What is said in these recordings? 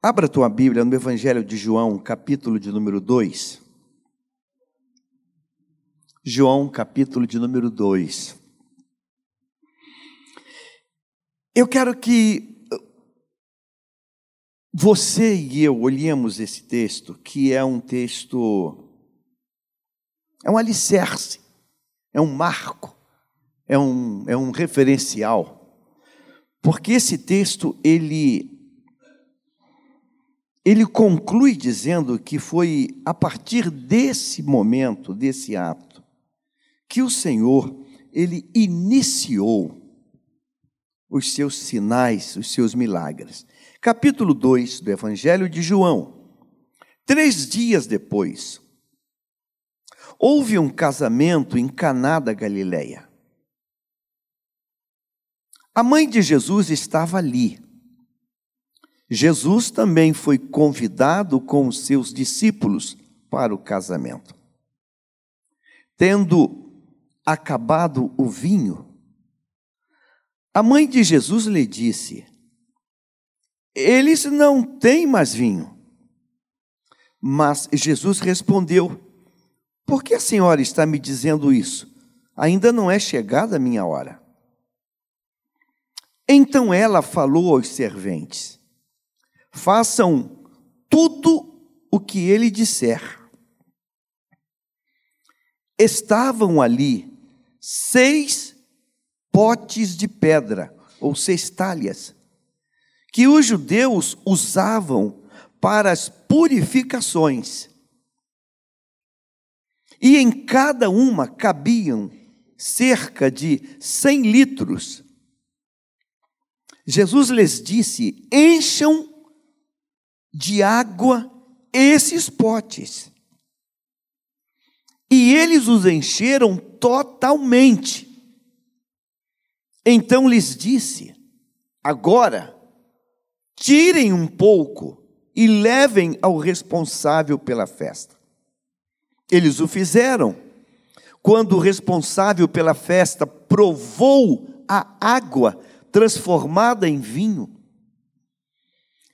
Abra a tua Bíblia no Evangelho de João, capítulo de número 2. João, capítulo de número 2. Eu quero que você e eu olhemos esse texto, que é um texto, é um alicerce, é um marco, é um, é um referencial, porque esse texto, ele ele conclui dizendo que foi a partir desse momento, desse ato, que o Senhor, ele iniciou os seus sinais, os seus milagres. Capítulo 2 do Evangelho de João. Três dias depois, houve um casamento em Caná da Galileia. A mãe de Jesus estava ali. Jesus também foi convidado com os seus discípulos para o casamento. Tendo acabado o vinho, a mãe de Jesus lhe disse: Eles não têm mais vinho. Mas Jesus respondeu: Por que a senhora está me dizendo isso? Ainda não é chegada a minha hora. Então ela falou aos serventes: façam tudo o que ele disser. Estavam ali seis potes de pedra, ou cestalhas, que os judeus usavam para as purificações. E em cada uma cabiam cerca de cem litros. Jesus lhes disse: encham de água esses potes. E eles os encheram totalmente. Então lhes disse: Agora, tirem um pouco e levem ao responsável pela festa. Eles o fizeram. Quando o responsável pela festa provou a água transformada em vinho,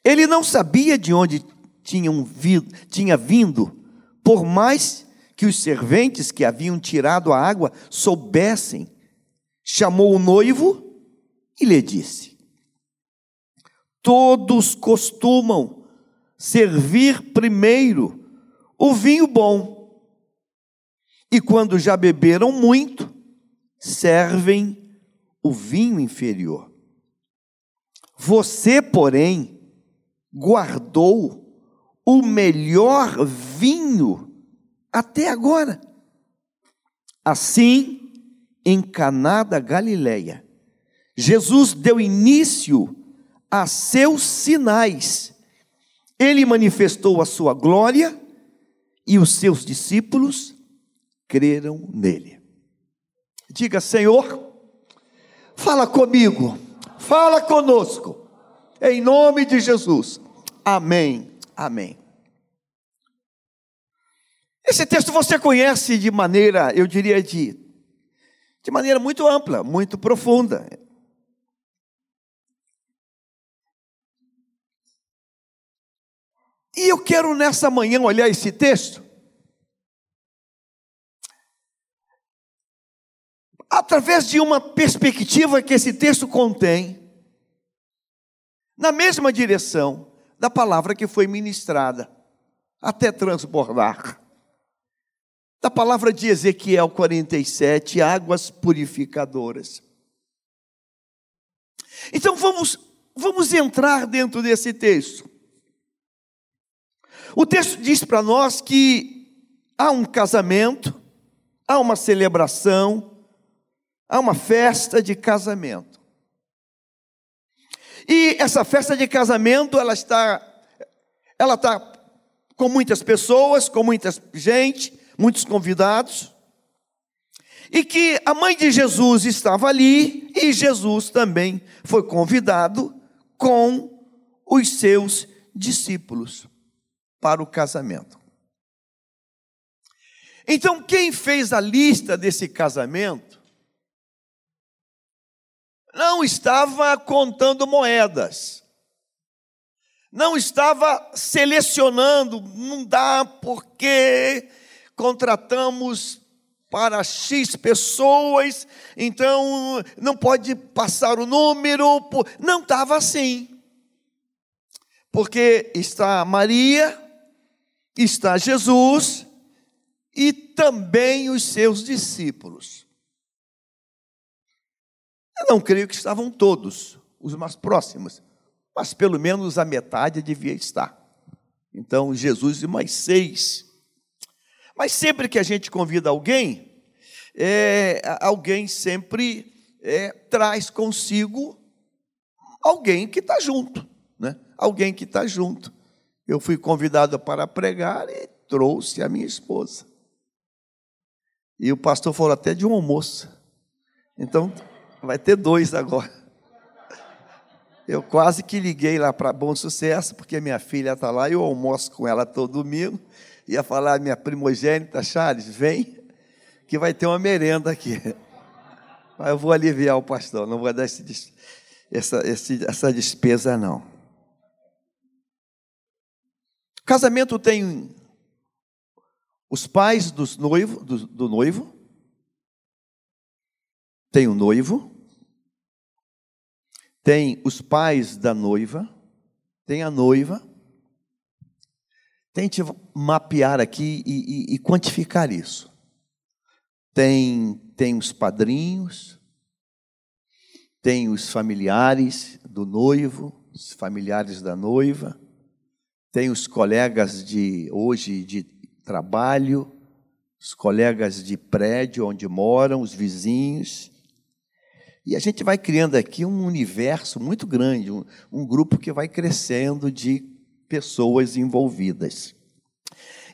ele não sabia de onde tinham vindo, tinha vindo, por mais que os serventes que haviam tirado a água soubessem. Chamou o noivo e lhe disse: Todos costumam servir primeiro o vinho bom, e quando já beberam muito, servem o vinho inferior. Você, porém, guardou o melhor vinho até agora. Assim, em Caná da Galileia, Jesus deu início a seus sinais. Ele manifestou a sua glória e os seus discípulos creram nele. Diga, Senhor, fala comigo, fala conosco, em nome de Jesus. Amém. Amém. Esse texto você conhece de maneira, eu diria, de, de maneira muito ampla, muito profunda. E eu quero nessa manhã olhar esse texto através de uma perspectiva que esse texto contém, na mesma direção da palavra que foi ministrada, até transbordar. Da palavra de Ezequiel 47, águas purificadoras. Então vamos, vamos entrar dentro desse texto. O texto diz para nós que há um casamento, há uma celebração, há uma festa de casamento. E essa festa de casamento, ela está, ela está com muitas pessoas, com muita gente, muitos convidados. E que a mãe de Jesus estava ali e Jesus também foi convidado com os seus discípulos para o casamento. Então, quem fez a lista desse casamento não estava contando moedas, não estava selecionando, não dá porque contratamos para X pessoas, então não pode passar o número. Não estava assim. Porque está Maria, está Jesus e também os seus discípulos. Eu não creio que estavam todos, os mais próximos, mas pelo menos a metade devia estar. Então, Jesus e mais seis. Mas sempre que a gente convida alguém, é, alguém sempre é, traz consigo alguém que está junto, né? Alguém que está junto. Eu fui convidado para pregar e trouxe a minha esposa. E o pastor falou até de um almoço. Então, vai ter dois agora. Eu quase que liguei lá para Bom Sucesso, porque minha filha está lá e eu almoço com ela todo domingo. Ia falar, minha primogênita, Charles, vem, que vai ter uma merenda aqui. Mas eu vou aliviar o pastor, não vou dar esse, essa, esse, essa despesa, não. Casamento tem os pais dos noivo, do, do noivo, tem o noivo, tem os pais da noiva, tem a noiva. Tente mapear aqui e, e, e quantificar isso. Tem, tem os padrinhos, tem os familiares do noivo, os familiares da noiva, tem os colegas de hoje de trabalho, os colegas de prédio onde moram, os vizinhos, e a gente vai criando aqui um universo muito grande, um, um grupo que vai crescendo de pessoas envolvidas.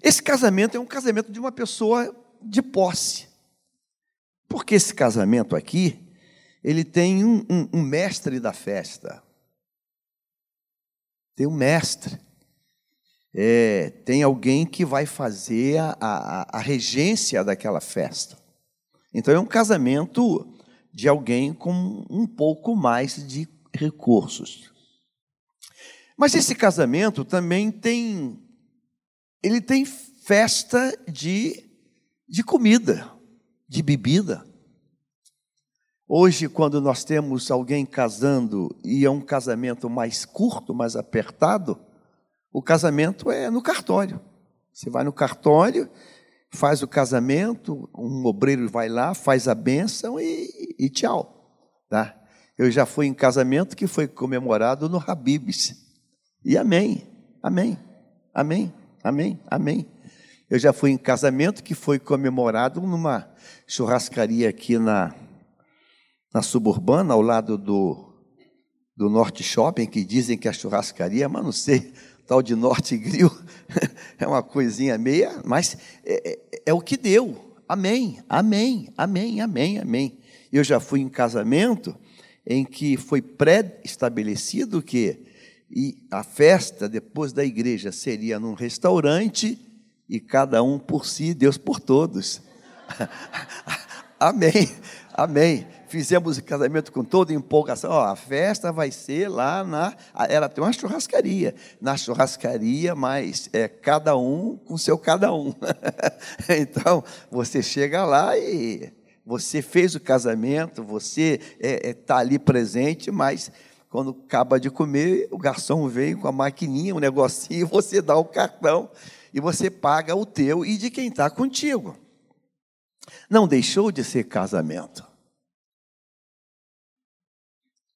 Esse casamento é um casamento de uma pessoa de posse. Porque esse casamento aqui, ele tem um, um, um mestre da festa. Tem um mestre. É, tem alguém que vai fazer a, a, a regência daquela festa. Então é um casamento de alguém com um pouco mais de recursos. Mas esse casamento também tem ele tem festa de de comida, de bebida. Hoje, quando nós temos alguém casando e é um casamento mais curto, mais apertado, o casamento é no cartório. Você vai no cartório faz o casamento, um obreiro vai lá, faz a bênção e, e tchau. Tá? Eu já fui em casamento que foi comemorado no Habibs. E amém, amém, amém, amém, amém. Eu já fui em casamento que foi comemorado numa churrascaria aqui na, na suburbana, ao lado do, do Norte Shopping, que dizem que é a churrascaria, mas não sei tal de Norte Grill, é uma coisinha meia, mas é, é, é, o que deu. Amém, amém, amém, amém, amém. Eu já fui em casamento em que foi pré-estabelecido que e a festa depois da igreja seria num restaurante e cada um por si, Deus por todos. amém, amém fizemos o casamento com toda empolgação. Ó, a festa vai ser lá na. Ela tem uma churrascaria. Na churrascaria, mas é cada um com seu cada um. então, você chega lá e você fez o casamento, você está é, é, tá ali presente, mas quando acaba de comer, o garçom vem com a maquininha, um negocinho, você dá o cartão e você paga o teu e de quem está contigo. Não deixou de ser casamento.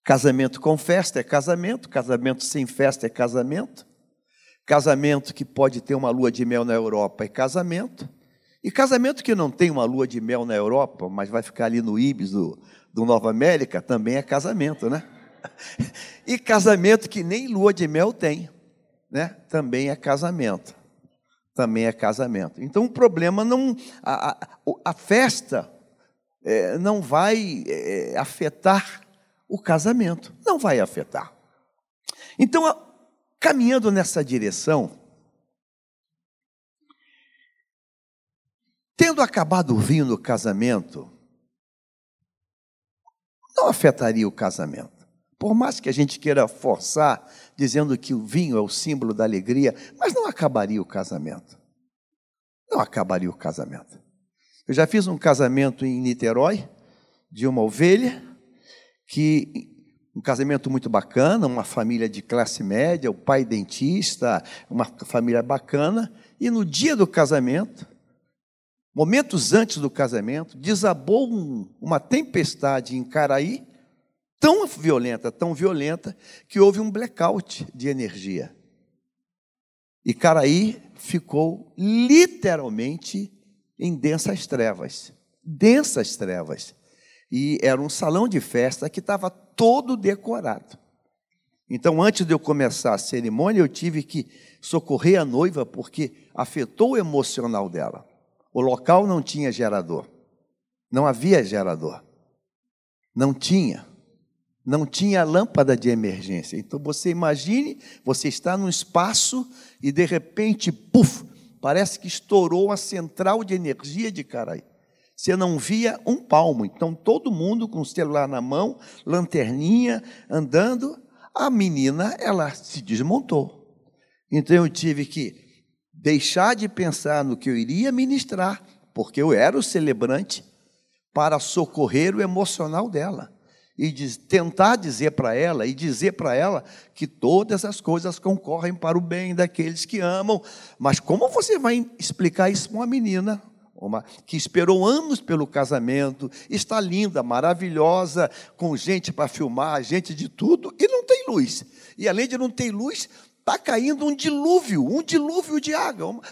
Casamento com festa é casamento, casamento sem festa é casamento, casamento que pode ter uma lua de mel na Europa é casamento, e casamento que não tem uma lua de mel na Europa, mas vai ficar ali no Ibis do, do Nova América, também é casamento, né? E casamento que nem lua de mel tem, né? Também é casamento. Também é casamento. Então o problema não. A, a, a festa é, não vai é, afetar o casamento. Não vai afetar. Então, caminhando nessa direção, tendo acabado o vinho no casamento, não afetaria o casamento. Por mais que a gente queira forçar, dizendo que o vinho é o símbolo da alegria, mas não acabaria o casamento. Não acabaria o casamento. Eu já fiz um casamento em Niterói, de uma ovelha, que um casamento muito bacana, uma família de classe média, o pai dentista, uma família bacana, e no dia do casamento, momentos antes do casamento, desabou um, uma tempestade em Caraí, tão violenta, tão violenta, que houve um blackout de energia. E Caraí ficou literalmente em densas trevas densas trevas. E era um salão de festa que estava todo decorado. Então, antes de eu começar a cerimônia, eu tive que socorrer a noiva porque afetou o emocional dela. O local não tinha gerador. Não havia gerador. Não tinha. Não tinha lâmpada de emergência. Então você imagine, você está num espaço e de repente, puf, parece que estourou a central de energia de Caraí. Você não via um palmo. Então todo mundo com o celular na mão, lanterninha, andando. A menina, ela se desmontou. Então eu tive que deixar de pensar no que eu iria ministrar, porque eu era o celebrante, para socorrer o emocional dela e tentar dizer para ela e dizer para ela que todas as coisas concorrem para o bem daqueles que amam. Mas como você vai explicar isso para uma menina uma, que esperou anos pelo casamento, está linda, maravilhosa, com gente para filmar, gente de tudo, e não tem luz. E além de não ter luz, está caindo um dilúvio, um dilúvio de água, uma,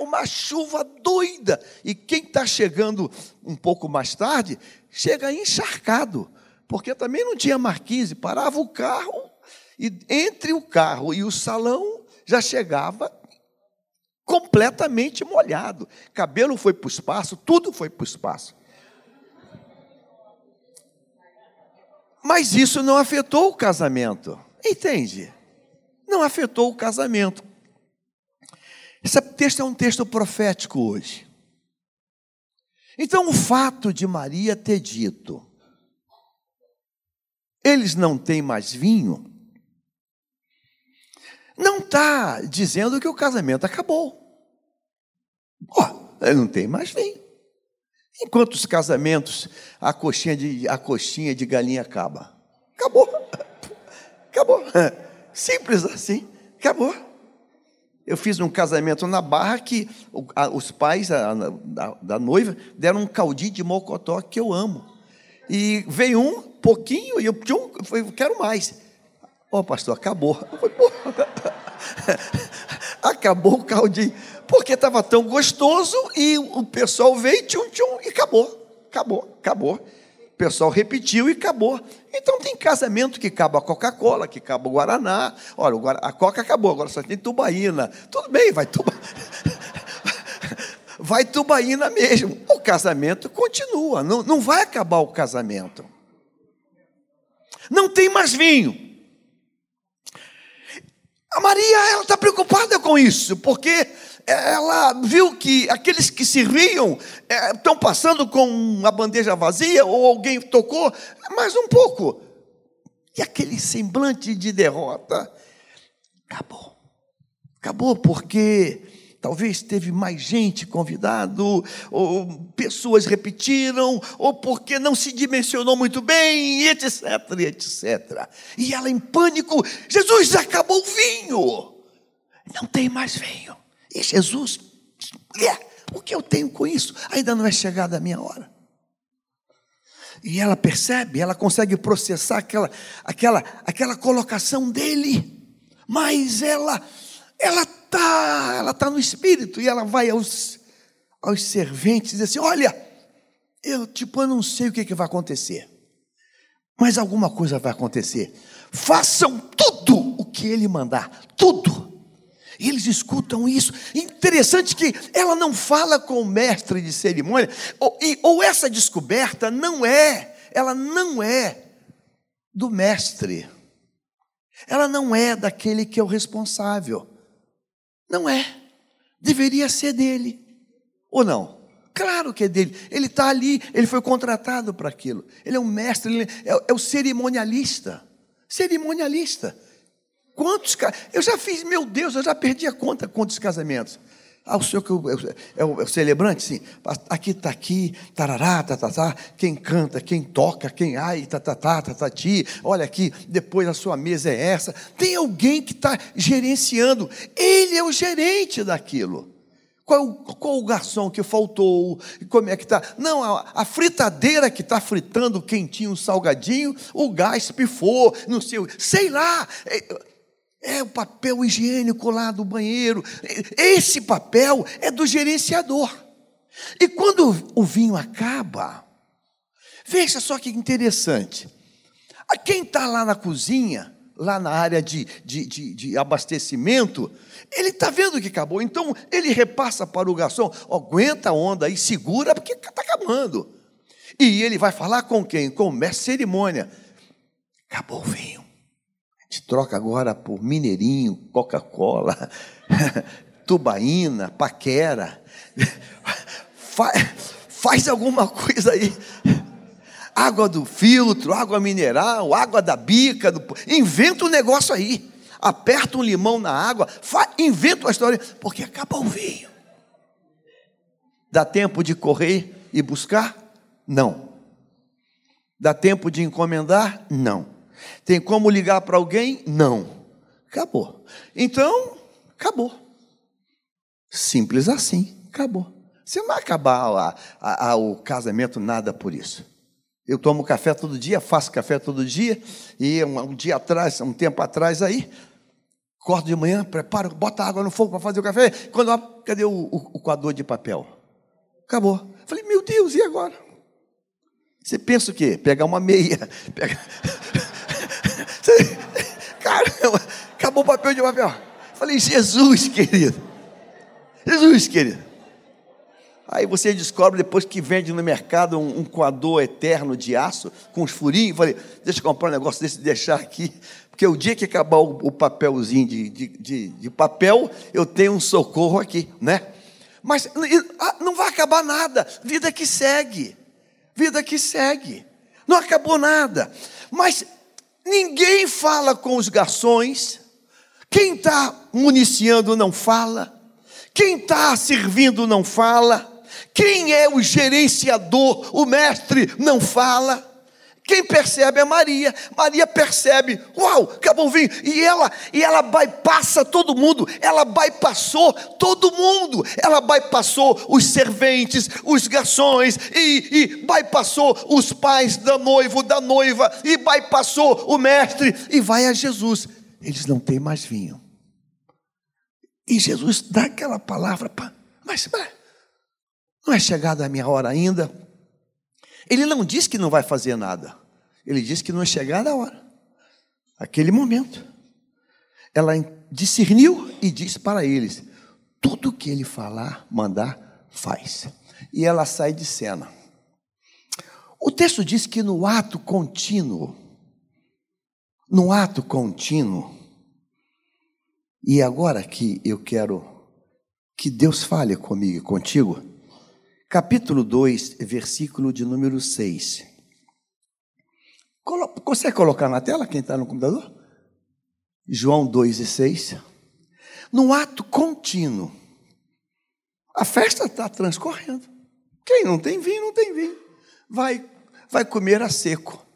uma chuva doida. E quem está chegando um pouco mais tarde, chega encharcado porque também não tinha marquise, parava o carro e entre o carro e o salão já chegava completamente molhado. Cabelo foi para o espaço, tudo foi para o espaço. Mas isso não afetou o casamento, entende? Não afetou o casamento. Esse texto é um texto profético hoje. Então, o fato de Maria ter dito, eles não têm mais vinho, não está dizendo que o casamento acabou. Ele não tem mais vinho. Enquanto os casamentos, a coxinha de, a coxinha de galinha acaba. Acabou. Acabou. Simples assim. Acabou. Eu fiz um casamento na Barra que os pais da, da noiva deram um caldinho de mocotó que eu amo. E veio um pouquinho e eu, tchum, eu quero mais. Ó, oh, pastor, acabou. acabou o caldinho. Porque estava tão gostoso e o pessoal veio, tchum, tchum, e acabou. Acabou, acabou. O pessoal repetiu e acabou. Então tem casamento que acaba a Coca-Cola, que acaba o Guaraná. Olha, a Coca acabou, agora só tem tubaína. Tudo bem, vai tuba... vai tubaína mesmo. O casamento continua, não, não vai acabar o casamento. Não tem mais vinho. A Maria, ela está preocupada com isso, porque ela viu que aqueles que serviam é, estão passando com a bandeja vazia, ou alguém tocou, mais um pouco. E aquele semblante de derrota acabou. Acabou porque talvez teve mais gente convidado, ou pessoas repetiram, ou porque não se dimensionou muito bem, etc, etc. E ela em pânico, Jesus acabou o vinho. Não tem mais vinho. E Jesus, é, o que eu tenho com isso? Ainda não é chegada a minha hora. E ela percebe, ela consegue processar aquela, aquela, aquela colocação dele, mas ela, ela tá, ela tá no espírito e ela vai aos, aos serventes e diz assim: olha, eu tipo eu não sei o que, que vai acontecer, mas alguma coisa vai acontecer. Façam tudo o que ele mandar, tudo. E eles escutam isso. Interessante que ela não fala com o mestre de cerimônia, ou, e, ou essa descoberta não é, ela não é do mestre. Ela não é daquele que é o responsável. Não é. Deveria ser dele. Ou não? Claro que é dele. Ele está ali, ele foi contratado para aquilo. Ele é um mestre, ele é, é o cerimonialista. Cerimonialista. Quantos Eu já fiz, meu Deus, eu já perdi a conta quantos casamentos. Ah, o senhor que é o, é o celebrante, sim. Aqui está aqui, tarará, tatatá, quem canta, quem toca, quem ai, tatatá, tatati. Olha aqui, depois a sua mesa é essa. Tem alguém que está gerenciando. Ele é o gerente daquilo. Qual, qual o garçom que faltou? Como é que está? Não, a, a fritadeira que está fritando quentinho, salgadinho, o gás pifou, não sei, sei lá. É, o papel higiênico lá do banheiro. Esse papel é do gerenciador. E quando o vinho acaba, veja só que interessante. Quem está lá na cozinha, lá na área de, de, de, de abastecimento, ele está vendo que acabou. Então ele repassa para o garçom: aguenta a onda aí, segura, porque está acabando. E ele vai falar com quem? Com o mestre cerimônia. Acabou o vinho gente troca agora por Mineirinho, Coca-Cola, Tubaína, Paquera. faz, faz alguma coisa aí. Água do filtro, água mineral, água da bica. Do... Inventa um negócio aí. Aperta um limão na água, fa... inventa uma história, porque acaba o vinho. Dá tempo de correr e buscar? Não. Dá tempo de encomendar? Não. Tem como ligar para alguém? Não. Acabou. Então, acabou. Simples assim, acabou. Você não vai acabar a, a, a, o casamento nada por isso. Eu tomo café todo dia, faço café todo dia, e um, um dia atrás, um tempo atrás aí, acordo de manhã, preparo, bota água no fogo para fazer o café. Quando cadê o, o, o coador de papel? Acabou. Falei, meu Deus, e agora? Você pensa o quê? Pegar uma meia, pegar... Caramba, acabou o papel de papel. Falei, Jesus, querido. Jesus, querido. Aí você descobre depois que vende no mercado um, um coador eterno de aço com os furinhos. Falei, deixa eu comprar um negócio desse e deixar aqui. Porque o dia que acabar o, o papelzinho de, de, de, de, papel, eu tenho um socorro aqui, né? Mas não vai acabar nada. Vida que segue. Vida que segue. Não acabou nada. Mas Ninguém fala com os garçons. Quem está municiando não fala. Quem está servindo não fala. Quem é o gerenciador, o mestre, não fala. Quem percebe é Maria. Maria percebe, uau, acabou o vinho. E ela, e ela bypassa todo mundo. Ela bypassou todo mundo. Ela bypassou os serventes, os garçons, e, e bypassou os pais da noivo, da noiva, e bypassou o mestre, e vai a Jesus. Eles não têm mais vinho. E Jesus dá aquela palavra, mas, mas não é chegada a minha hora ainda. Ele não diz que não vai fazer nada. Ele diz que não é chegada a hora. Aquele momento. Ela discerniu e disse para eles: tudo que ele falar, mandar, faz. E ela sai de cena. O texto diz que no ato contínuo, no ato contínuo, e agora que eu quero que Deus fale comigo e contigo, capítulo 2, versículo de número 6. Consegue colocar na tela quem está no computador? João 2 e 6. No ato contínuo, a festa está transcorrendo. Quem não tem vinho, não tem vinho. Vai, vai comer a seco.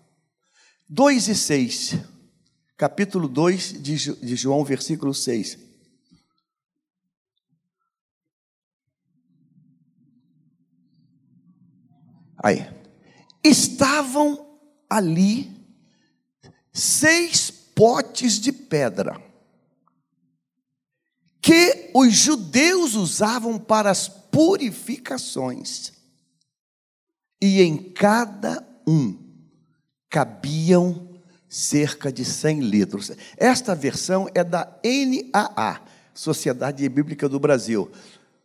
2 e 6. Capítulo 2 de, de João, versículo 6. Aí. Estavam ali seis potes de pedra que os judeus usavam para as purificações. E em cada um cabiam cerca de 100 litros. Esta versão é da NAA, Sociedade Bíblica do Brasil,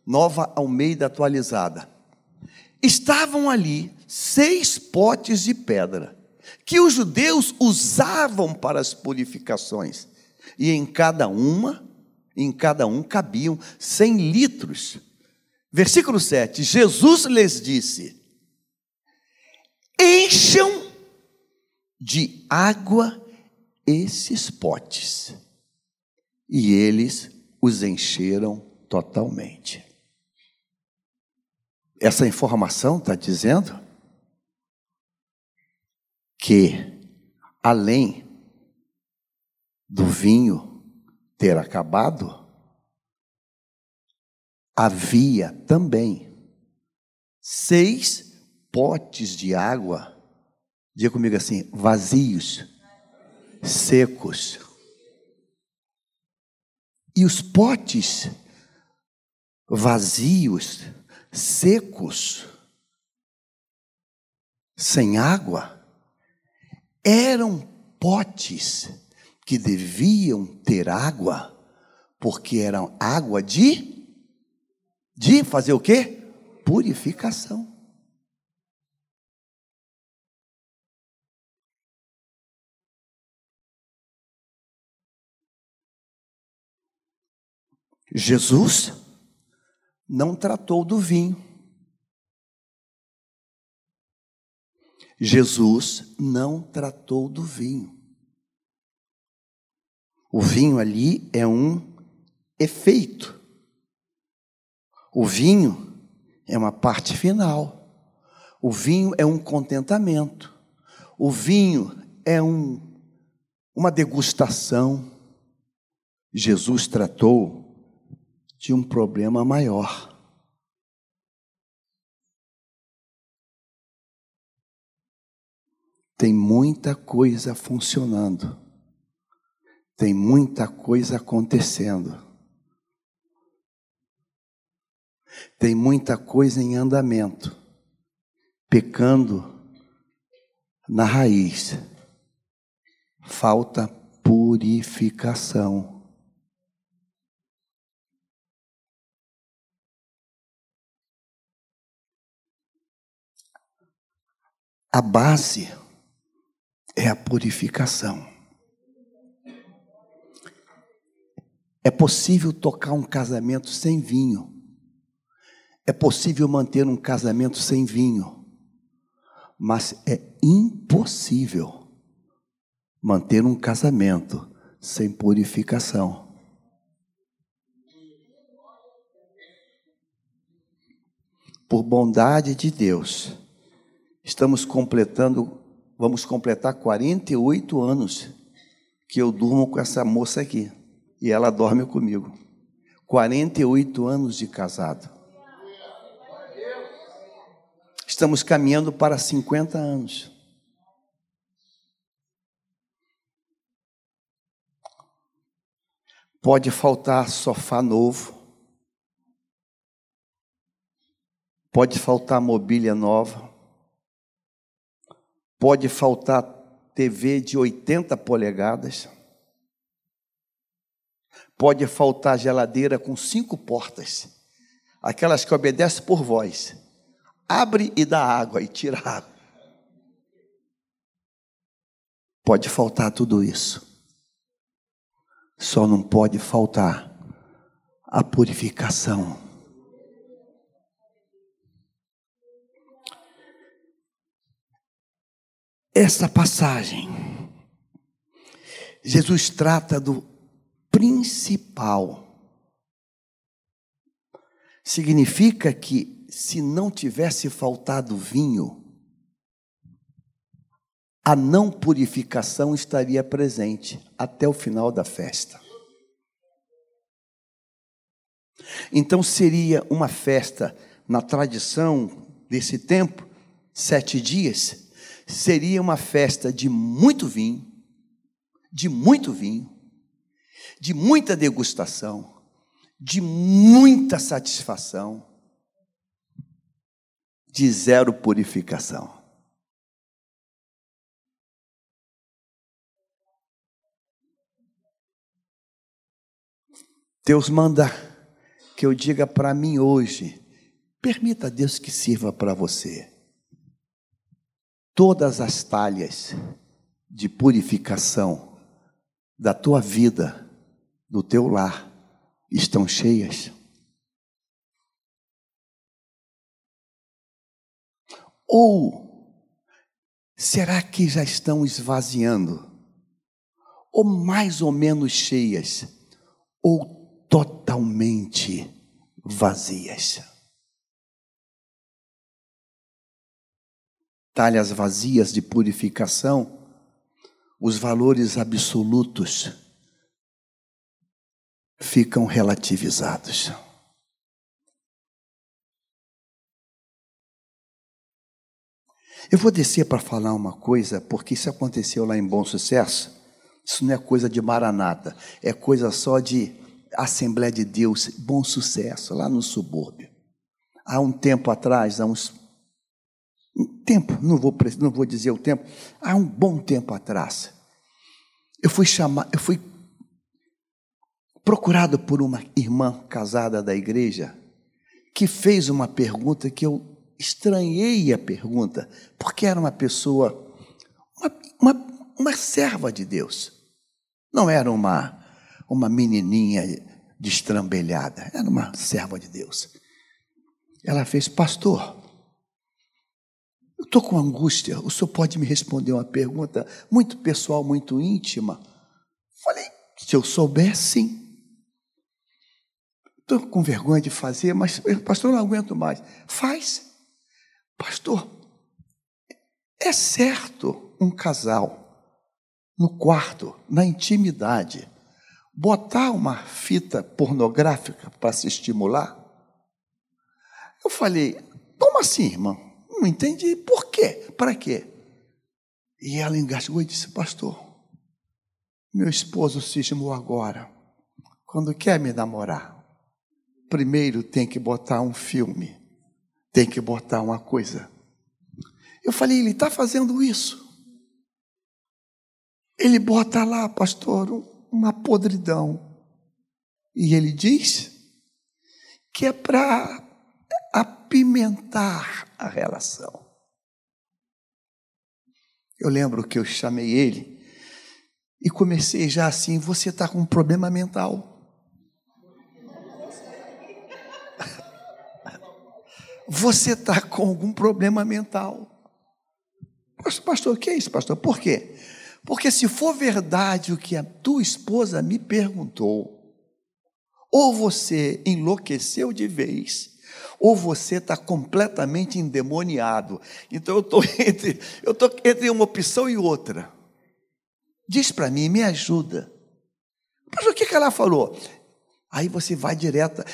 Nova Almeida Atualizada. Estavam ali seis potes de pedra que os judeus usavam para as purificações, e em cada uma, em cada um cabiam cem litros. Versículo 7: Jesus lhes disse: Encham de água esses potes e eles os encheram totalmente. Essa informação está dizendo que, além do vinho ter acabado, havia também seis potes de água, diga comigo assim, vazios, secos. E os potes vazios, secos, sem água, eram potes que deviam ter água, porque eram água de de fazer o quê? Purificação. Jesus não tratou do vinho. Jesus não tratou do vinho. O vinho ali é um efeito. O vinho é uma parte final. O vinho é um contentamento. O vinho é um, uma degustação. Jesus tratou de um problema maior. Tem muita coisa funcionando, tem muita coisa acontecendo, tem muita coisa em andamento, pecando na raiz. Falta purificação. A base é a purificação. É possível tocar um casamento sem vinho. É possível manter um casamento sem vinho. Mas é impossível manter um casamento sem purificação. Por bondade de Deus, Estamos completando, vamos completar 48 anos que eu durmo com essa moça aqui. E ela dorme comigo. 48 anos de casado. Estamos caminhando para 50 anos. Pode faltar sofá novo. Pode faltar mobília nova. Pode faltar TV de 80 polegadas. Pode faltar geladeira com cinco portas, aquelas que obedecem por voz. Abre e dá água e tira água. Pode faltar tudo isso. Só não pode faltar a purificação. Essa passagem, Jesus trata do principal. Significa que se não tivesse faltado vinho, a não purificação estaria presente até o final da festa. Então seria uma festa, na tradição desse tempo, sete dias seria uma festa de muito vinho, de muito vinho, de muita degustação, de muita satisfação, de zero purificação. Deus manda que eu diga para mim hoje, permita a Deus que sirva para você todas as talhas de purificação da tua vida, do teu lar, estão cheias? Ou será que já estão esvaziando? ou mais ou menos cheias, ou totalmente vazias. Talhas vazias de purificação, os valores absolutos ficam relativizados. Eu vou descer para falar uma coisa, porque isso aconteceu lá em Bom Sucesso. Isso não é coisa de Maranata, é coisa só de Assembleia de Deus, Bom Sucesso, lá no subúrbio. Há um tempo atrás, há uns. Tempo, não vou, não vou dizer o tempo, há um bom tempo atrás, eu fui chamar, eu fui procurado por uma irmã casada da igreja que fez uma pergunta que eu estranhei a pergunta, porque era uma pessoa, uma, uma, uma serva de Deus. Não era uma, uma menininha destrambelhada, era uma serva de Deus. Ela fez, pastor, eu estou com angústia, o senhor pode me responder uma pergunta muito pessoal, muito íntima? Falei, se eu souber, sim. Estou com vergonha de fazer, mas, pastor, não aguento mais. Faz. Pastor, é certo um casal no quarto, na intimidade, botar uma fita pornográfica para se estimular? Eu falei, como assim, irmão? Não entendi. Por quê? Para quê? E ela engasgou e disse, pastor, meu esposo cismou agora. Quando quer me namorar, primeiro tem que botar um filme tem que botar uma coisa. Eu falei, ele está fazendo isso. Ele bota lá, pastor, uma podridão. E ele diz que é para apimentar a relação. Eu lembro que eu chamei ele e comecei já assim: você está com um problema mental. você está com algum problema mental. Pastor, o que é isso, pastor? Por quê? Porque se for verdade o que a tua esposa me perguntou, ou você enlouqueceu de vez, ou você está completamente endemoniado. Então eu estou entre, eu tô entre uma opção e outra. Diz para mim, me ajuda. Mas o que, que ela falou? Aí você vai direta.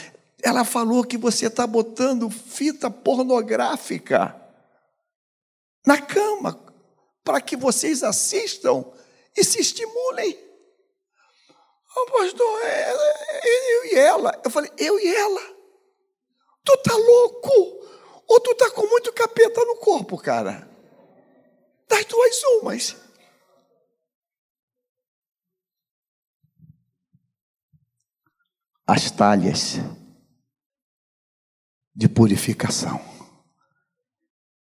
Ela falou que você está botando fita pornográfica na cama para que vocês assistam e se estimulem. Oh, pastor, é, é, eu e ela. Eu falei, eu e ela. Tu tá louco? Ou tu tá com muito capeta no corpo, cara? Das duas umas. As talhas de purificação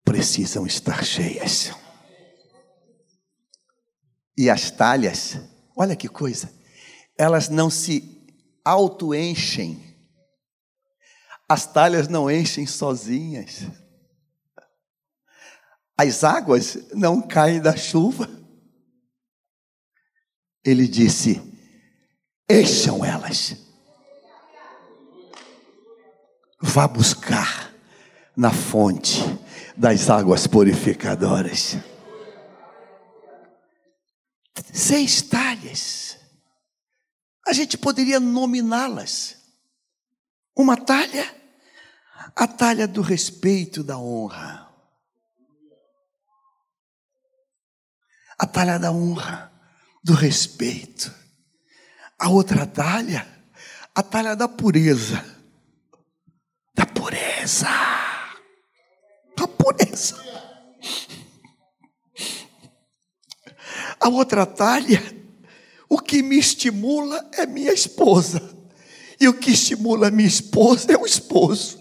precisam estar cheias. E as talhas, olha que coisa, elas não se auto-enchem. As talhas não enchem sozinhas. As águas não caem da chuva. Ele disse: encham elas vá buscar na fonte das águas purificadoras. Seis talhas. A gente poderia nominá-las. Uma talha, a talha do respeito, da honra. A talha da honra, do respeito. A outra talha, a talha da pureza da pureza. Da pureza. A outra talha, o que me estimula é minha esposa. E o que estimula minha esposa é o esposo.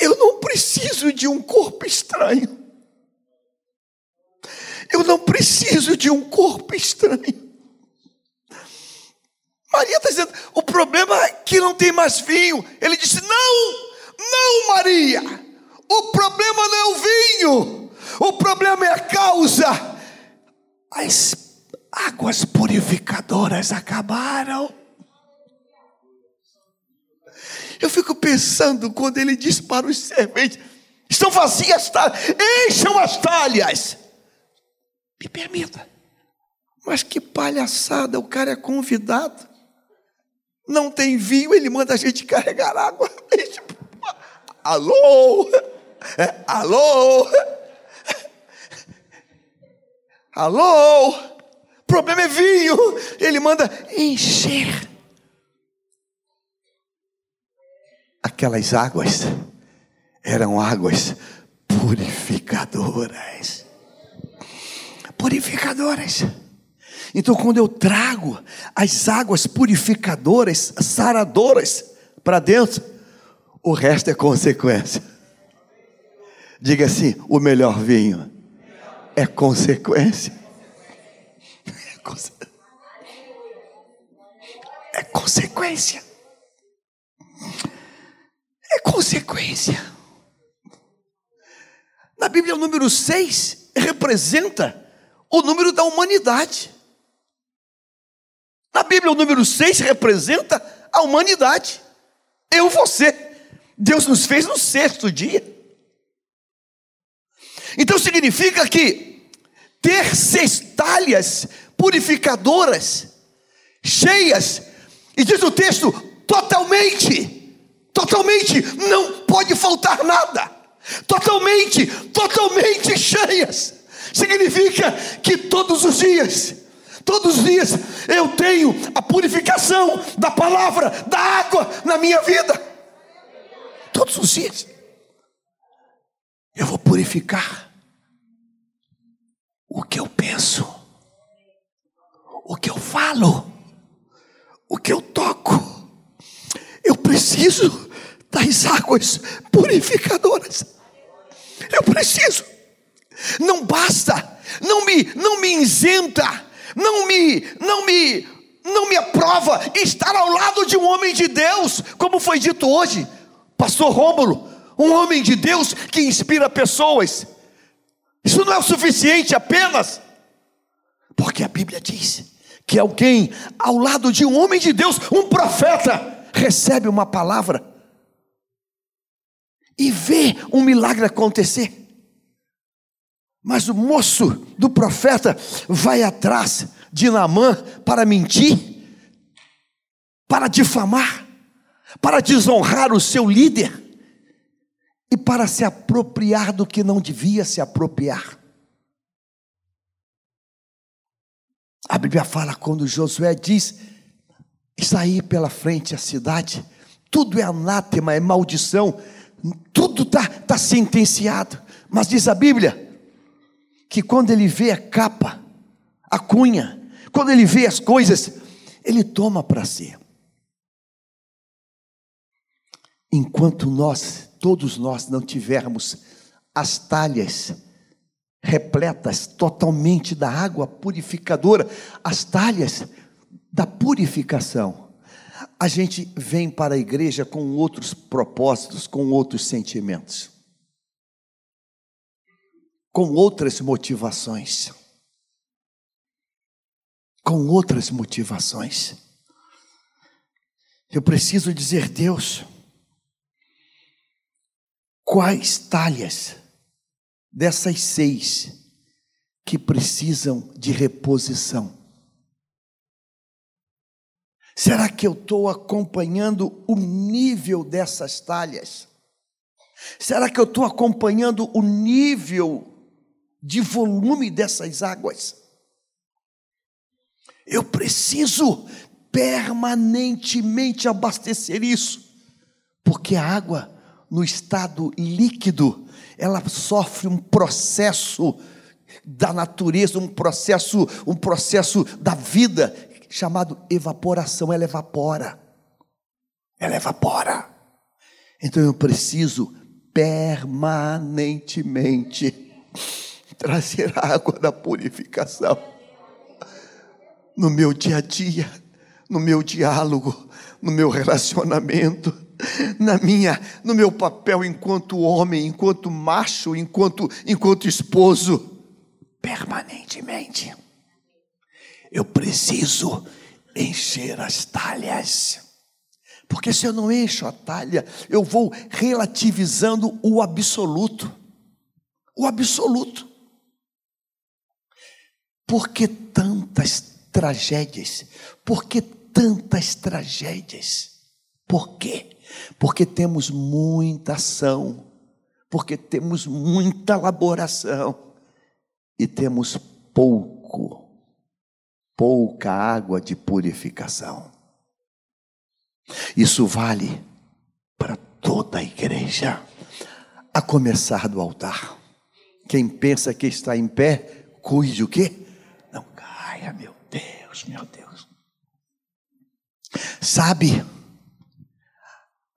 Eu não preciso de um corpo estranho. Eu não preciso de um corpo estranho. Maria está dizendo: o problema é que não tem mais vinho. Ele disse: não, não, Maria. O problema não é o vinho. O problema é a causa. A, águas purificadoras acabaram. Eu fico pensando quando ele diz para os serventes: estão vazias, encham as talhas. Me permita, mas que palhaçada, o cara é convidado, não tem vinho, ele manda a gente carregar água. Alô? É, alô? Alô? O problema é vinho. Ele manda encher. Aquelas águas eram águas purificadoras. Purificadoras. Então, quando eu trago as águas purificadoras, saradoras para dentro, o resto é consequência. Diga assim: o melhor vinho é consequência. É consequência. É consequência. Na Bíblia, o número 6 representa o número da humanidade. Na Bíblia, o número 6 representa a humanidade. Eu, você. Deus nos fez no sexto dia. Então significa que ter cestalhas purificadoras, cheias, e diz o texto, totalmente, totalmente, não pode faltar nada, totalmente, totalmente cheias, significa que todos os dias, todos os dias eu tenho a purificação da palavra, da água na minha vida, todos os dias, eu vou purificar o que eu penso, o que eu falo, o que eu toco. Eu preciso das águas purificadoras. Eu preciso. Não basta, não me, não me isenta, não me, não me, não me aprova estar ao lado de um homem de Deus, como foi dito hoje, Pastor Rômulo, um homem de Deus que inspira pessoas. Isso não é o suficiente apenas, porque a Bíblia diz que alguém ao lado de um homem de Deus, um profeta, recebe uma palavra e vê um milagre acontecer. Mas o moço do profeta vai atrás de Naamã para mentir, para difamar, para desonrar o seu líder e para se apropriar do que não devia se apropriar. A Bíblia fala quando Josué diz: sair pela frente a cidade, tudo é anátema, é maldição, tudo está tá sentenciado. Mas diz a Bíblia que quando ele vê a capa, a cunha, quando ele vê as coisas, ele toma para si. Enquanto nós, todos nós, não tivermos as talhas repletas totalmente da água purificadora, as talhas da purificação, a gente vem para a igreja com outros propósitos, com outros sentimentos, com outras motivações. Com outras motivações. Eu preciso dizer, Deus, quais talhas dessas seis que precisam de reposição? Será que eu estou acompanhando o nível dessas talhas? Será que eu estou acompanhando o nível de volume dessas águas? Eu preciso permanentemente abastecer isso, porque a água no estado líquido, ela sofre um processo da natureza, um processo, um processo da vida chamado evaporação, ela evapora. Ela evapora. Então eu preciso permanentemente trazer a água da purificação no meu dia a dia, no meu diálogo, no meu relacionamento na minha, no meu papel enquanto homem, enquanto macho, enquanto, enquanto esposo, permanentemente. Eu preciso encher as talhas. Porque se eu não encho a talha, eu vou relativizando o absoluto. O absoluto. Por que tantas tragédias? Por que tantas tragédias? Por quê? Porque temos muita ação, porque temos muita elaboração e temos pouco, pouca água de purificação. Isso vale para toda a igreja, a começar do altar. Quem pensa que está em pé, cuide o quê? Não caia, meu Deus, meu Deus. Sabe,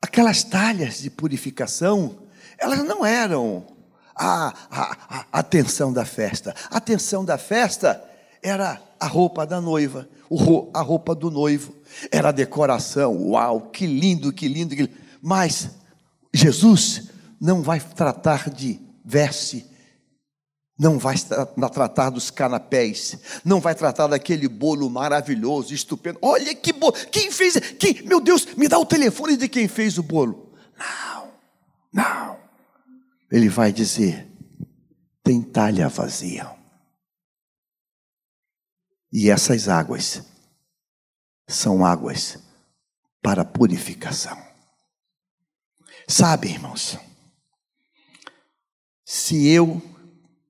aquelas talhas de purificação, elas não eram a, a, a atenção da festa. A atenção da festa era a roupa da noiva, a roupa do noivo, era a decoração. Uau, que lindo, que lindo, que lindo. Mas Jesus não vai tratar de veste, não vai tratar dos canapés, não vai tratar daquele bolo maravilhoso, estupendo. Olha que bolo, quem fez? Quem, meu Deus, me dá o telefone de quem fez o bolo. Não, não. Ele vai dizer: tem talha vazia. E essas águas são águas para purificação. Sabe, irmãos, se eu,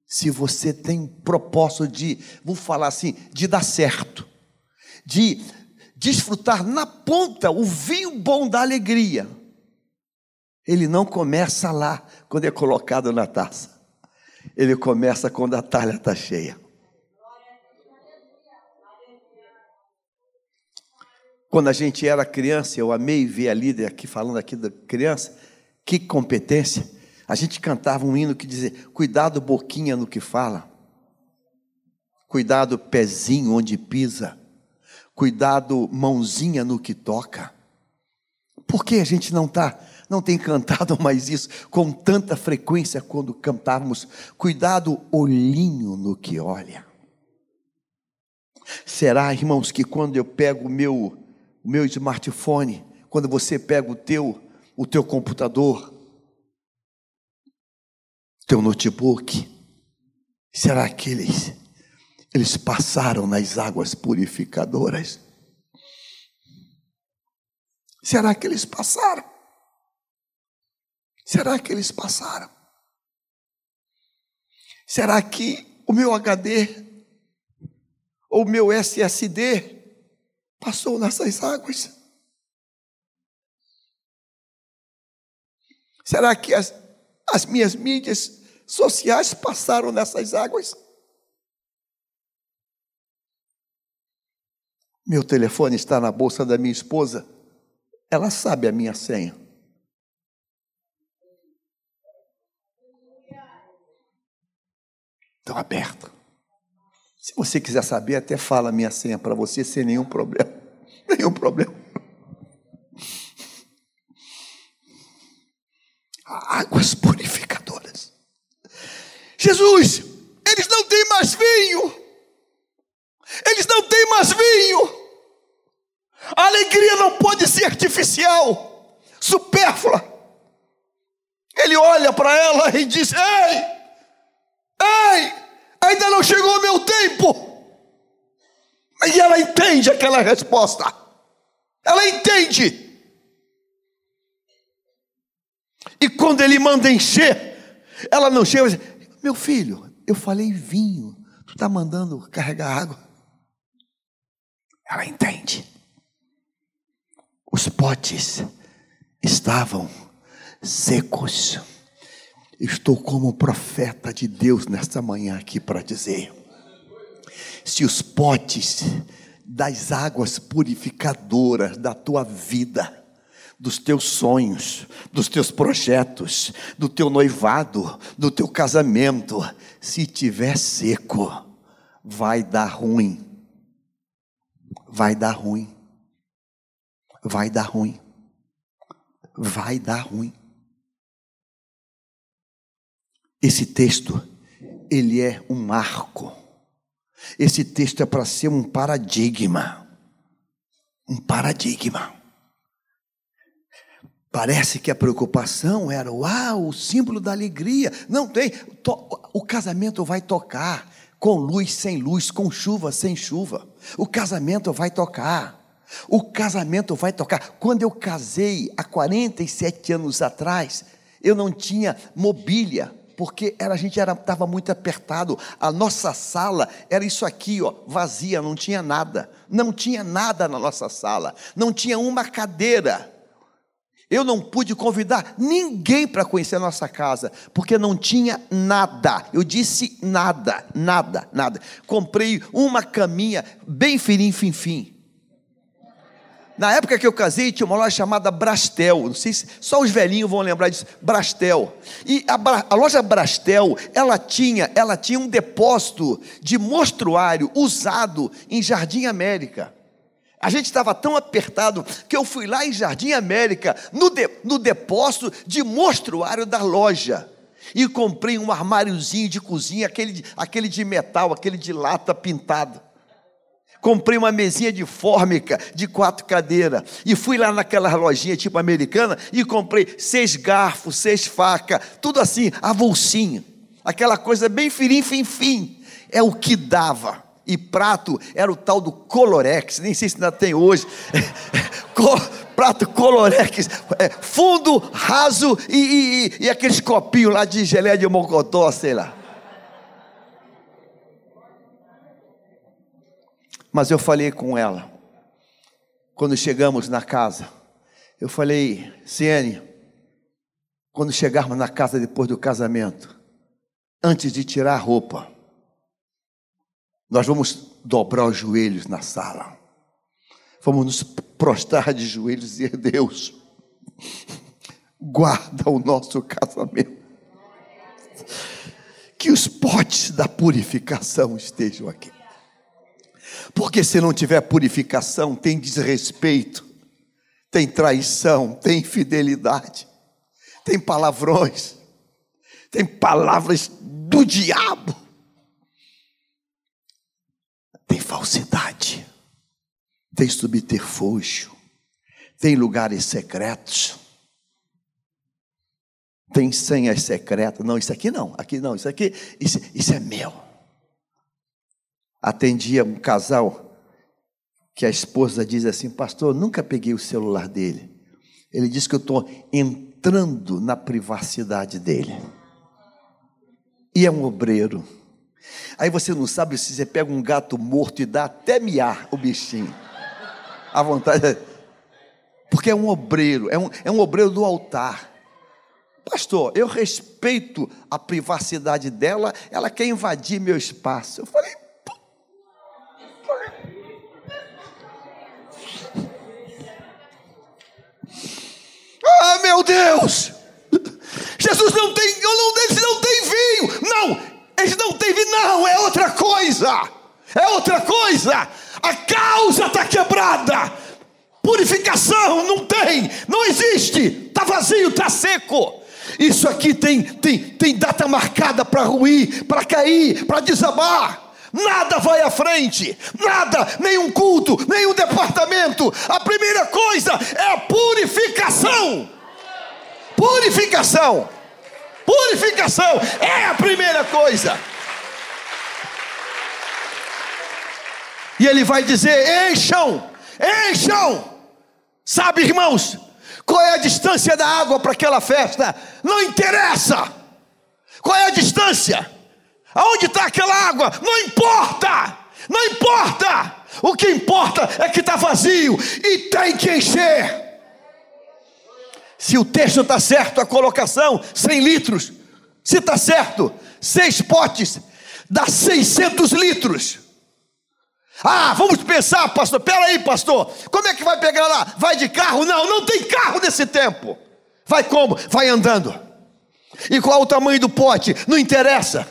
se você tem propósito de, vou falar assim, de dar certo, de desfrutar na ponta o vinho bom da alegria, ele não começa lá quando é colocado na taça, ele começa quando a talha está cheia. Quando a gente era criança, eu amei ver a líder aqui falando aqui da criança, que competência. A gente cantava um hino que dizia: Cuidado, boquinha no que fala, cuidado, pezinho onde pisa, cuidado, mãozinha no que toca. Por que a gente não está, não tem cantado mais isso com tanta frequência quando cantávamos? Cuidado, olhinho no que olha. Será, irmãos, que quando eu pego o meu o meu smartphone, quando você pega o teu, o teu computador, teu notebook, será que eles, eles passaram nas águas purificadoras? Será que eles passaram? Será que eles passaram? Será que o meu HD ou o meu SSD passou nessas águas? Será que as, as minhas mídias sociais passaram nessas águas? Meu telefone está na bolsa da minha esposa. Ela sabe a minha senha. Estão aberto. Se você quiser saber, até fala a minha senha para você sem nenhum problema. Nenhum problema. Águas purificadoras. Jesus, eles não têm mais vinho. Eles não têm mais vinho. A alegria não pode ser artificial, supérflua. Ele olha para ela e diz: Ei, ei, ainda não chegou o meu tempo. E ela entende aquela resposta. Ela entende. E quando ele manda encher, ela não chega e diz, meu filho, eu falei vinho, tu está mandando carregar água. Ela entende. Os potes estavam secos. Estou como profeta de Deus nesta manhã aqui para dizer: se os potes das águas purificadoras da tua vida, dos teus sonhos, dos teus projetos, do teu noivado, do teu casamento, se tiver seco, vai dar ruim. Vai dar ruim. Vai dar ruim. Vai dar ruim. Esse texto, ele é um marco, Esse texto é para ser um paradigma. Um paradigma. Parece que a preocupação era, uau, o símbolo da alegria. Não tem. O casamento vai tocar com luz, sem luz, com chuva, sem chuva. O casamento vai tocar. O casamento vai tocar. Quando eu casei há 47 anos atrás, eu não tinha mobília, porque era, a gente estava muito apertado. A nossa sala era isso aqui, ó, vazia, não tinha nada. Não tinha nada na nossa sala. Não tinha uma cadeira. Eu não pude convidar ninguém para conhecer a nossa casa, porque não tinha nada. Eu disse nada, nada, nada. Comprei uma caminha bem fininho, fim, fim. Na época que eu casei, tinha uma loja chamada Brastel. Não sei se só os velhinhos vão lembrar disso. Brastel. E a, a loja Brastel, ela tinha, ela tinha um depósito de mostruário usado em Jardim América. A gente estava tão apertado que eu fui lá em Jardim América, no, de, no depósito de mostruário da loja, e comprei um armáriozinho de cozinha, aquele, aquele de metal, aquele de lata pintado. Comprei uma mesinha de fórmica de quatro cadeiras. E fui lá naquela lojinha tipo americana e comprei seis garfos, seis facas, tudo assim, avulsinho. Aquela coisa bem firim, fim, fim. É o que dava e prato era o tal do Colorex, nem sei se ainda tem hoje. prato Colorex, é, fundo, raso e, e, e aqueles copinhos lá de geleia de mocotó, sei lá. Mas eu falei com ela, quando chegamos na casa, eu falei, Ciene, quando chegarmos na casa depois do casamento, antes de tirar a roupa, nós vamos dobrar os joelhos na sala. Vamos nos prostrar de joelhos e dizer: Deus, guarda o nosso casamento. Que os potes da purificação estejam aqui. Porque se não tiver purificação, tem desrespeito, tem traição, tem infidelidade, tem palavrões, tem palavras do diabo tem falsidade, tem subterfúgio, tem lugares secretos, tem senhas secretas. Não, isso aqui não, aqui não, isso aqui, isso, isso é meu. Atendia um casal que a esposa diz assim: Pastor, nunca peguei o celular dele. Ele diz que eu estou entrando na privacidade dele. E é um obreiro Aí você não sabe se você pega um gato morto e dá até miar o bichinho. A vontade. Porque é um obreiro, é um, é um obreiro do altar. Pastor, eu respeito a privacidade dela, ela quer invadir meu espaço. Eu falei, meu Deus! Jesus não tem, eu não, não tem vinho. Não, eles não têm não, é outra coisa. É outra coisa. A causa está quebrada. Purificação não tem, não existe. Está vazio, está seco. Isso aqui tem, tem, tem data marcada para ruir, para cair, para desabar. Nada vai à frente, nada, nenhum culto, nenhum departamento. A primeira coisa é a purificação. Purificação. Purificação é a primeira coisa. E ele vai dizer: encham, encham. Sabe, irmãos, qual é a distância da água para aquela festa? Não interessa. Qual é a distância? Aonde está aquela água? Não importa. Não importa. O que importa é que está vazio e tem que encher. Se o texto está certo, a colocação, 100 litros. Se está certo, seis potes, dá 600 litros. Ah, vamos pensar, pastor. Pera aí, pastor. Como é que vai pegar lá? Vai de carro? Não, não tem carro nesse tempo. Vai como? Vai andando. E qual o tamanho do pote? Não interessa.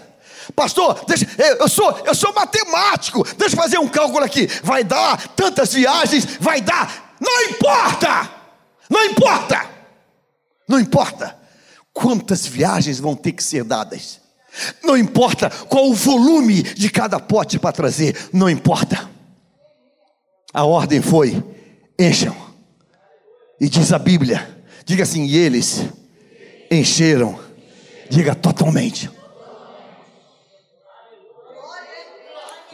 Pastor, deixa, eu, sou, eu sou matemático. Deixa eu fazer um cálculo aqui. Vai dar tantas viagens, vai dar. Não importa. Não importa. Não importa quantas viagens vão ter que ser dadas, Não importa qual o volume de cada pote para trazer, não importa. A ordem foi: encham. E diz a Bíblia, diga assim: e eles encheram, diga totalmente.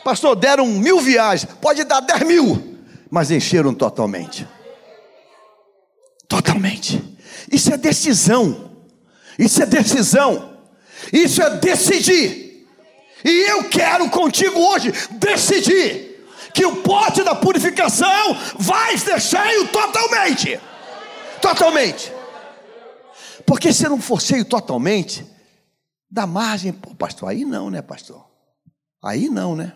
Pastor, deram mil viagens, pode dar dez mil, mas encheram totalmente. Totalmente. Isso é decisão. Isso é decisão. Isso é decidir. E eu quero contigo hoje decidir que o pote da purificação vai ser cheio totalmente. Totalmente. Porque se não for cheio totalmente, dá margem, pô, pastor, aí não, né, pastor? Aí não, né?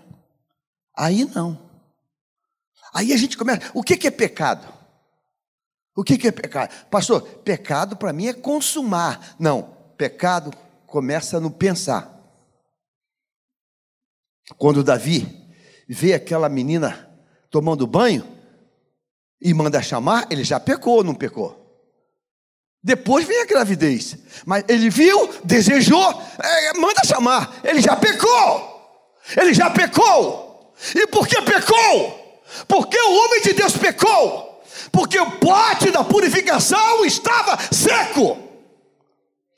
Aí não. Aí a gente começa. O que, que é pecado? O que, que é pecado? Pastor, pecado para mim é consumar. Não, pecado começa no pensar. Quando Davi vê aquela menina tomando banho e manda chamar, ele já pecou ou não pecou? Depois vem a gravidez. Mas ele viu, desejou, é, manda chamar. Ele já pecou. Ele já pecou. E por que pecou? Porque o homem de Deus pecou. Porque o pote da purificação estava seco.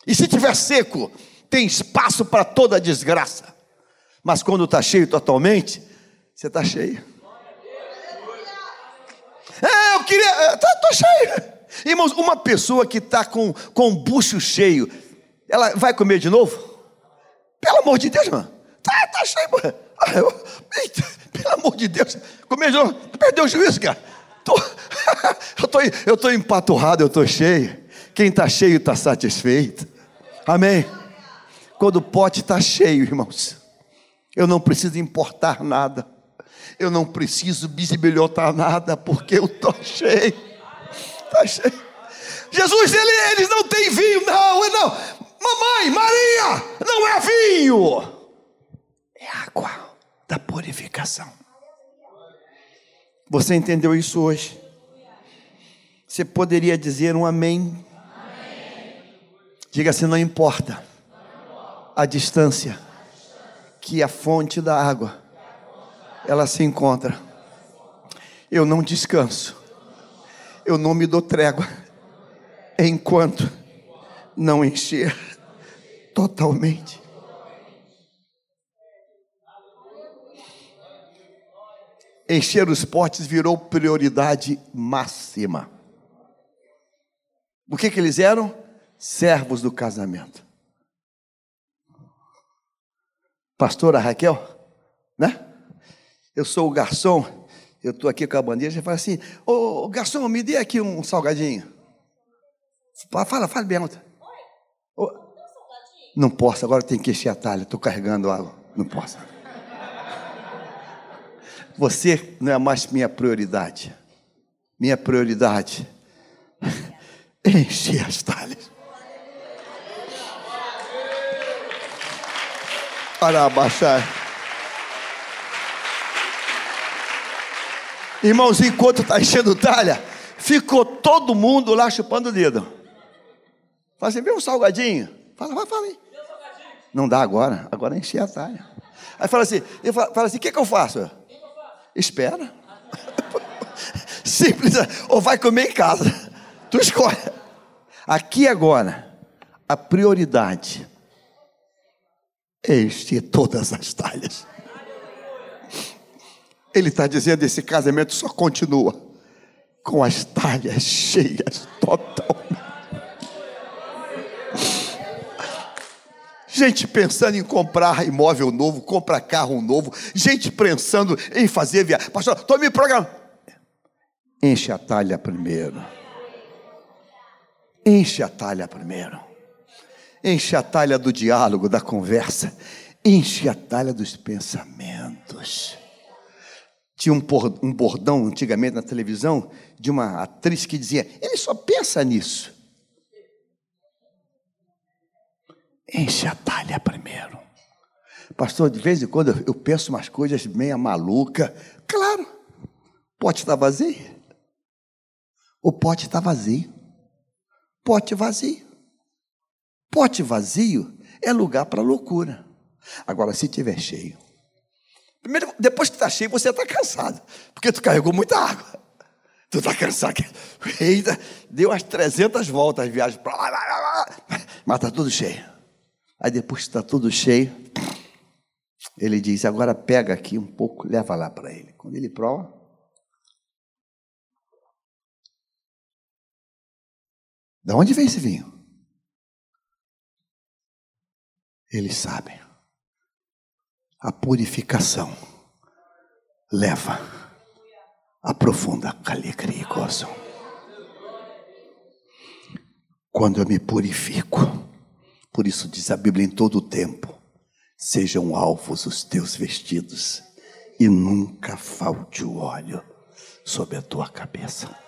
E se tiver seco, tem espaço para toda desgraça. Mas quando está cheio totalmente, você está cheio. É, eu queria. Estou tá, cheio. Irmãos, uma pessoa que está com, com o bucho cheio, ela vai comer de novo? Pelo amor de Deus, mano. Tá, tá cheio, mano. Ah, pelo amor de Deus. Comer de novo. Perdeu o juízo, cara. Tô, eu tô, eu tô empaturrado, eu tô cheio. Quem está cheio está satisfeito. Amém? Quando o pote está cheio, irmãos, eu não preciso importar nada. Eu não preciso bisbilhotar nada, porque eu estou cheio. Está cheio. Jesus, ele, eles não têm vinho, não, não. Mamãe, Maria, não é vinho, é água da purificação. Você entendeu isso hoje? Você poderia dizer um amém? Diga assim: não importa a distância que a fonte da água ela se encontra. Eu não descanso eu não me dou trégua enquanto não encher totalmente. Encher os potes virou prioridade máxima. O que, que eles eram? Servos do casamento. Pastora Raquel, né? Eu sou o garçom eu estou aqui com a bandeja e fala assim: Ô garçom, me dê aqui um salgadinho. Fala, fala bem alto. Ô, não posso, agora tem que encher a talha. Estou carregando água. Não posso. Você não é mais minha prioridade. Minha prioridade é encher as talhas. Para abaixar. Irmãos, enquanto está enchendo talha, ficou todo mundo lá chupando o dedo. Fala assim, vê um salgadinho. Fala, vai, fala aí. Não dá agora, agora encher a talha. Aí fala assim, fala assim, o que, que eu faço? Espera. Simples, ou vai comer em casa. Tu escolhe. Aqui agora, a prioridade é encher todas as talhas. Ele está dizendo: esse casamento só continua com as talhas cheias totalmente. Gente pensando em comprar imóvel novo, comprar carro novo, gente pensando em fazer viagem. Pastor, estou me programando. Enche a talha primeiro. Enche a talha primeiro. Enche a talha do diálogo, da conversa. Enche a talha dos pensamentos. Tinha um bordão antigamente na televisão de uma atriz que dizia: ele só pensa nisso. Enche a talha primeiro. Pastor, de vez em quando eu penso umas coisas meia maluca. Claro, o pote está vazio. O pote está vazio. Pote vazio. Pote vazio é lugar para loucura. Agora, se tiver cheio, primeiro, depois que está cheio, você está cansado, porque tu carregou muita água. Tu está cansado. Eita, deu as 300 voltas viagem para lá, mas está tudo cheio. Aí depois que está tudo cheio, ele diz: agora pega aqui um pouco, leva lá para ele. Quando ele prova, Da onde vem esse vinho? Eles sabem. A purificação leva a profunda alegria e gozo. Quando eu me purifico, por isso diz a Bíblia em todo o tempo: sejam alvos os teus vestidos e nunca falte o óleo sobre a tua cabeça.